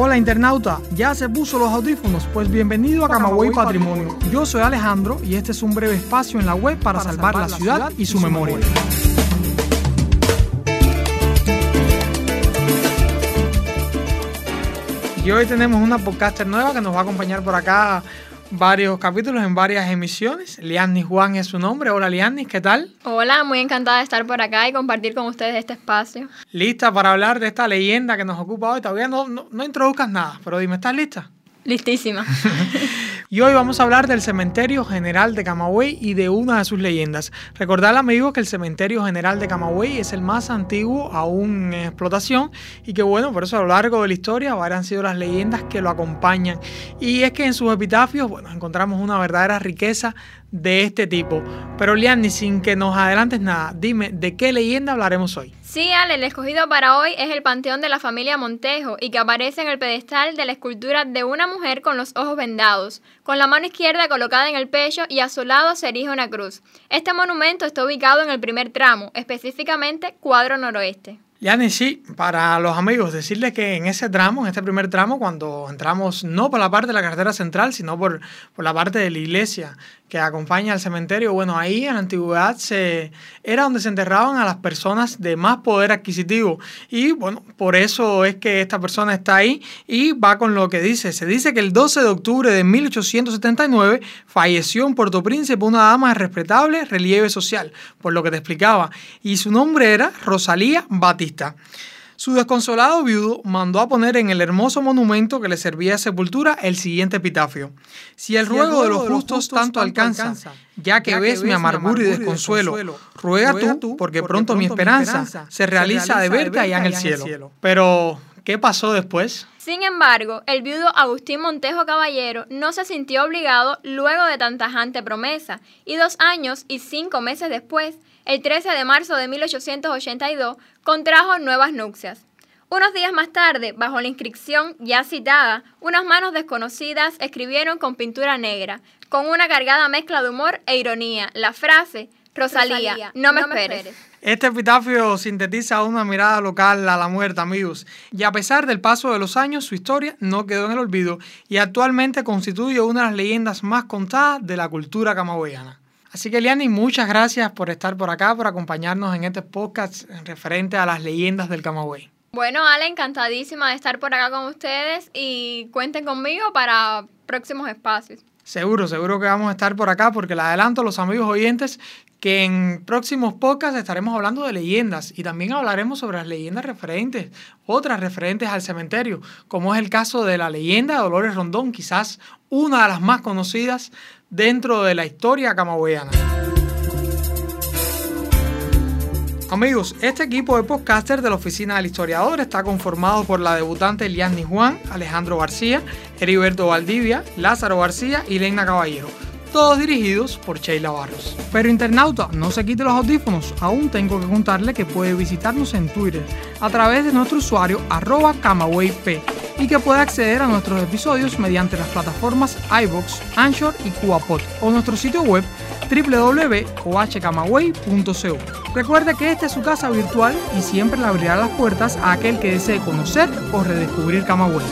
Hola internauta, ¿ya se puso los audífonos? Pues bienvenido a Camagüey Patrimonio. Yo soy Alejandro y este es un breve espacio en la web para, salvar, la ciudad y su memoria. Y hoy tenemos una podcaster nueva que nos va a acompañar por acá varios capítulos en varias emisiones. Lianis Juan es su nombre. Hola Lianis, ¿qué tal? Hola, muy encantada de estar por acá y compartir con ustedes este espacio. ¿Lista para hablar de esta leyenda que nos ocupa hoy? Todavía no, no, no introduzcas nada, pero dime, ¿estás lista? Listísima. y hoy vamos a hablar del Cementerio General de Camagüey y de una de sus leyendas. Recordar, amigos, que el Cementerio General de Camagüey es el más antiguo aún en explotación y que, bueno, por eso a lo largo de la historia varias han sido las leyendas que lo acompañan. Y es que en sus epitafios, bueno, encontramos una verdadera riqueza de este tipo. Pero Liani, sin que nos adelantes nada, dime, ¿de qué leyenda hablaremos hoy? Sí, Ale, el escogido para hoy es el panteón de la familia Montejo y que aparece en el pedestal de la escultura de una mujer con los ojos vendados, con la mano izquierda colocada en el pecho y a su lado se erige una cruz. Este monumento está ubicado en el primer tramo, específicamente cuadro noroeste. Yani, sí, para los amigos, decirles que en ese tramo, en este primer tramo, cuando entramos no por la parte de la carretera central, sino por, por la parte de la iglesia que acompaña al cementerio, bueno, ahí en la antigüedad se, era donde se enterraban a las personas de más poder adquisitivo. Y bueno, por eso es que esta persona está ahí y va con lo que dice. Se dice que el 12 de octubre de 1879 falleció en Puerto Príncipe una dama de respetable relieve social, por lo que te explicaba, y su nombre era Rosalía Batista. Su desconsolado viudo mandó a poner en el hermoso monumento que le servía de sepultura el siguiente epitafio. Si el ruego de los justos tanto alcanza, ya que ves mi amargura y desconsuelo, ruega tú, porque pronto mi esperanza se realiza de verte allá en el cielo. Pero, ¿qué pasó después? Sin embargo, el viudo Agustín Montejo Caballero no se sintió obligado luego de tan tajante promesa, y dos años y cinco meses después, el 13 de marzo de 1882, contrajo nuevas nupcias. Unos días más tarde, bajo la inscripción ya citada, unas manos desconocidas escribieron con pintura negra, con una cargada mezcla de humor e ironía, la frase, Rosalía, no, me, esperes. Este epitafio sintetiza una mirada local a la muerte, amigos, y a pesar del paso de los años, su historia no quedó en el olvido y actualmente constituye una de las leyendas más contadas de la cultura camagüeyana. Así que, Liani, muchas gracias por estar por acá, por acompañarnos en este podcast referente a las leyendas del Camagüey. Bueno, Ale, encantadísima de estar por acá con ustedes y cuenten conmigo para próximos espacios. Seguro, seguro que vamos a estar por acá porque le adelanto a los amigos oyentes que en próximos podcasts estaremos hablando de leyendas y también hablaremos sobre las leyendas referentes, otras referentes al cementerio, como es el caso de la leyenda de Dolores Rondón, quizás una de las más conocidas dentro de la historia camagüeyana. Amigos, este equipo de podcaster de la Oficina del Historiador está conformado por la debutante Eliani Juan, Alejandro García, Heriberto Valdivia, Lázaro García y Leina Caballero todos dirigidos por Sheila Barros. Pero internauta, no se quite los audífonos, aún tengo que contarle que puede visitarnos en Twitter a través de nuestro usuario arroba camawayp y que puede acceder a nuestros episodios mediante las plataformas iBox, Anchor y CuaPod o nuestro sitio web www.ohcamagüey.co. Recuerde que esta es su casa virtual y siempre le abrirá las puertas a aquel que desee conocer o redescubrir Camagüey.